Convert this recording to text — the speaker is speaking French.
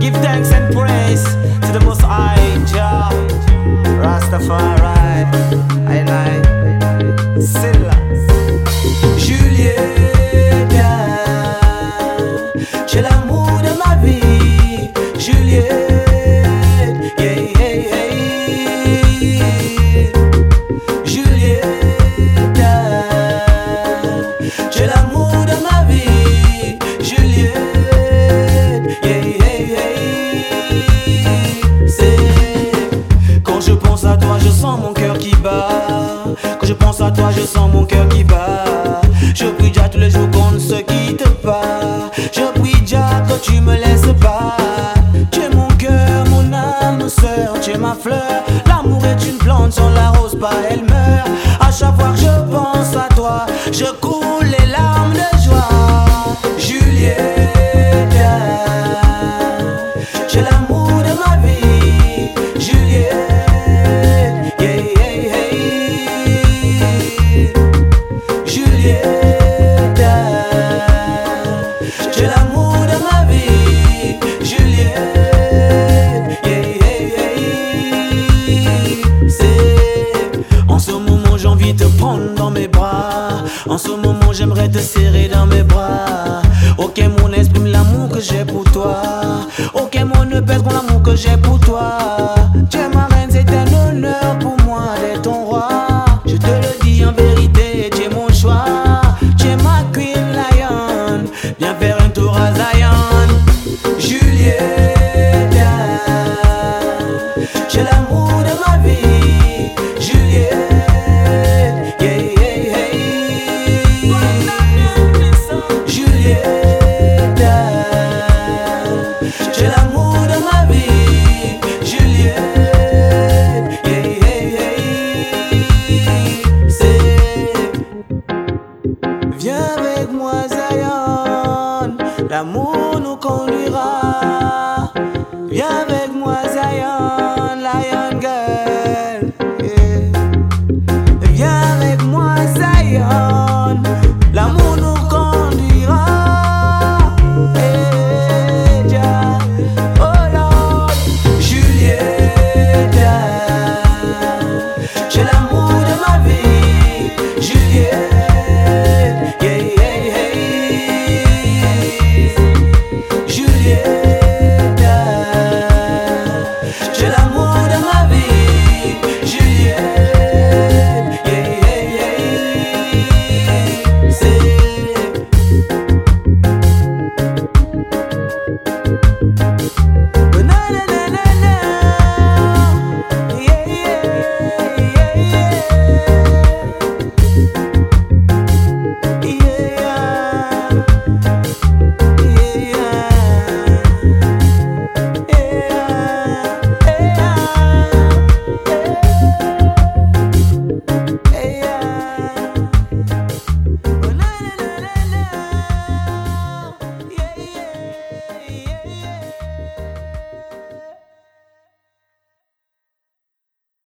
Give thanks and praise to the Most High. Je prie déjà tous les jours qu'on ne se quitte pas. Je prie déjà que tu me laisses pas. Tu es mon cœur, mon âme, sœur, tu es ma fleur. L'amour est une plante, si on l'arrose pas, elle meurt. À chaque fois que je pense j'ai l'amour de ma vie. Juliette, yeah, yeah, yeah. C'est en ce moment j'ai envie de te prendre dans mes bras. En ce moment j'aimerais te serrer dans mes bras. Ok mon exprime l'amour que j'ai pour toi. Ok mon ne pèse mon l'amour que j'ai pour toi. j'ai l'amour de ma vie, Juliette. Yeah, yeah. Juliette, j'ai l'amour de ma vie, Juliette. Yeah. Viens avec moi, Zion, l'amour nous conduira. Viens avec moi, Zion.